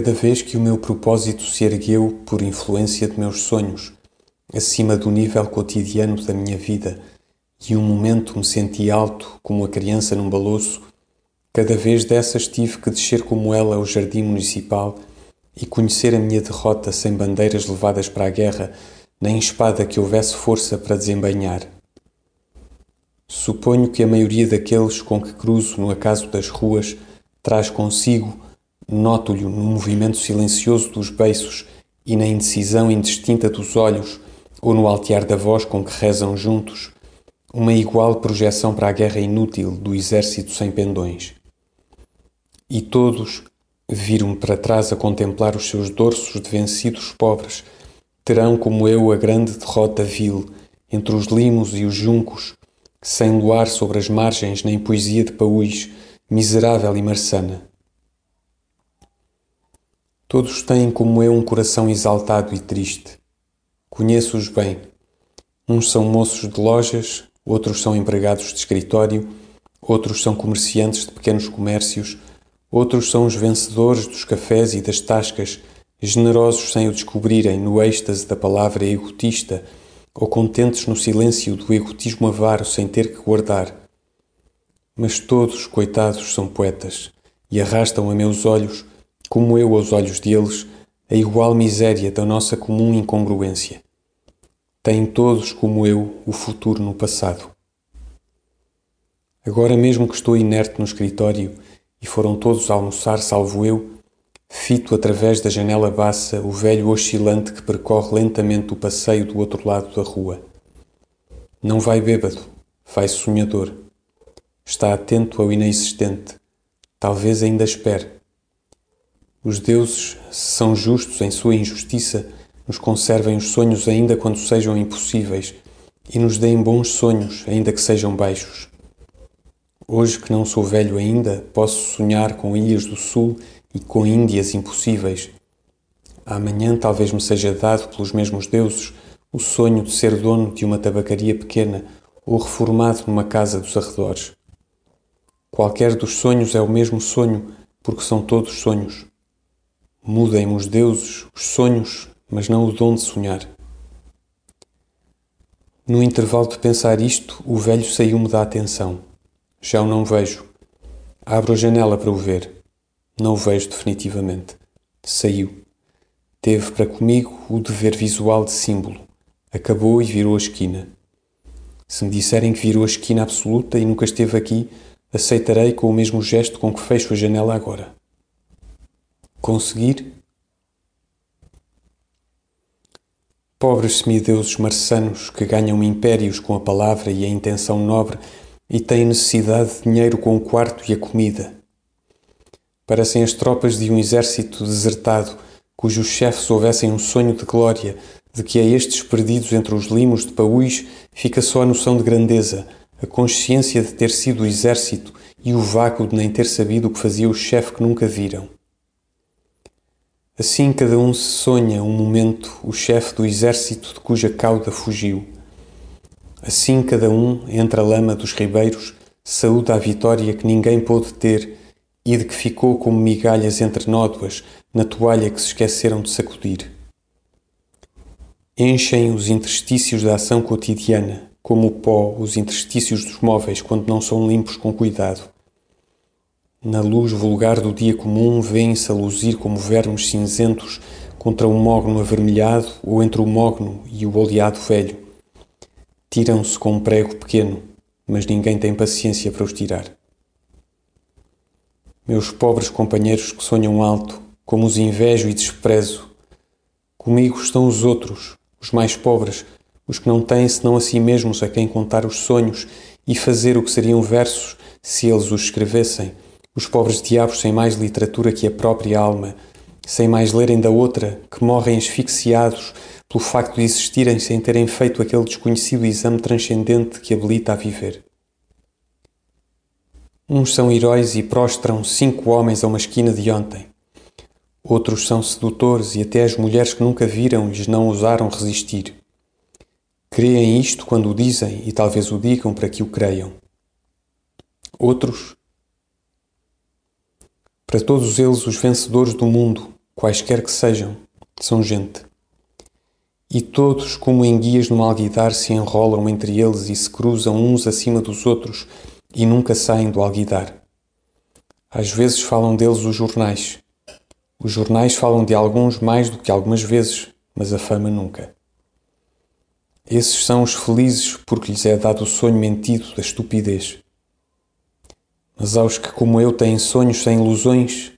Cada vez que o meu propósito se ergueu por influência de meus sonhos, acima do nível cotidiano da minha vida, e um momento me senti alto como a criança num baloço, cada vez dessas tive que descer como ela ao jardim municipal e conhecer a minha derrota sem bandeiras levadas para a guerra, nem espada que houvesse força para desembainhar. Suponho que a maioria daqueles com que cruzo no acaso das ruas traz consigo Noto-lhe no movimento silencioso dos beiços e na indecisão indistinta dos olhos ou no altear da voz com que rezam juntos, uma igual projeção para a guerra inútil do exército sem pendões. E todos viram-me para trás a contemplar os seus dorsos de vencidos pobres, terão como eu a grande derrota vil entre os limos e os juncos, sem luar sobre as margens nem poesia de paúis, miserável e marçana. Todos têm como eu um coração exaltado e triste. Conheço-os bem. Uns são moços de lojas, outros são empregados de escritório, outros são comerciantes de pequenos comércios, outros são os vencedores dos cafés e das tascas, generosos sem o descobrirem no êxtase da palavra egotista, ou contentes no silêncio do egotismo avaro sem ter que guardar. Mas todos, coitados, são poetas e arrastam a meus olhos como eu aos olhos deles, a igual miséria da nossa comum incongruência. Têm todos, como eu, o futuro no passado. Agora mesmo que estou inerte no escritório e foram todos almoçar, salvo eu, fito através da janela baça o velho oscilante que percorre lentamente o passeio do outro lado da rua. Não vai bêbado, vai sonhador. Está atento ao inexistente. Talvez ainda espere. Os deuses, se são justos em sua injustiça, nos conservem os sonhos ainda quando sejam impossíveis e nos deem bons sonhos, ainda que sejam baixos. Hoje que não sou velho ainda, posso sonhar com ilhas do sul e com Índias impossíveis. Amanhã talvez me seja dado pelos mesmos deuses o sonho de ser dono de uma tabacaria pequena ou reformado numa casa dos arredores. Qualquer dos sonhos é o mesmo sonho, porque são todos sonhos. Mudem os deuses, os sonhos, mas não o dom de sonhar. No intervalo de pensar isto, o velho saiu-me da atenção. Já o não vejo. Abro a janela para o ver. Não o vejo definitivamente. Saiu. Teve para comigo o dever visual de símbolo. Acabou e virou a esquina. Se me disserem que virou a esquina absoluta e nunca esteve aqui, aceitarei com o mesmo gesto com que fecho a janela agora conseguir? Pobres semideuses marçanos que ganham impérios com a palavra e a intenção nobre e têm necessidade de dinheiro com o quarto e a comida. Parecem as tropas de um exército desertado, cujos chefes houvessem um sonho de glória, de que a estes perdidos entre os limos de paúis fica só a noção de grandeza, a consciência de ter sido o exército e o vácuo de nem ter sabido o que fazia o chefe que nunca viram. Assim cada um se sonha um momento o chefe do exército de cuja cauda fugiu. Assim cada um, entre a lama dos ribeiros, saúda a vitória que ninguém pôde ter e de que ficou como migalhas entre nódoas na toalha que se esqueceram de sacudir. Enchem os interstícios da ação cotidiana, como o pó os interstícios dos móveis quando não são limpos com cuidado. Na luz vulgar do dia comum, vêem-se a luzir como vermes cinzentos contra um mogno avermelhado ou entre o mogno e o oleado velho. Tiram-se com um prego pequeno, mas ninguém tem paciência para os tirar. Meus pobres companheiros que sonham alto, como os invejo e desprezo, comigo estão os outros, os mais pobres, os que não têm senão a si mesmos a quem contar os sonhos e fazer o que seriam versos se eles os escrevessem os pobres diabos sem mais literatura que a própria alma, sem mais lerem da outra, que morrem asfixiados pelo facto de existirem sem terem feito aquele desconhecido exame transcendente que habilita a viver. Uns são heróis e prostram cinco homens a uma esquina de ontem. Outros são sedutores e até as mulheres que nunca viram lhes não ousaram resistir. Creem isto quando o dizem e talvez o digam para que o creiam. Outros para todos eles, os vencedores do mundo, quaisquer que sejam, são gente. E todos, como em guias no alguidar, se enrolam entre eles e se cruzam uns acima dos outros e nunca saem do alguidar. Às vezes falam deles os jornais. Os jornais falam de alguns mais do que algumas vezes, mas a fama nunca. Esses são os felizes porque lhes é dado o sonho mentido da estupidez. Mas aos que, como eu, têm sonhos sem ilusões,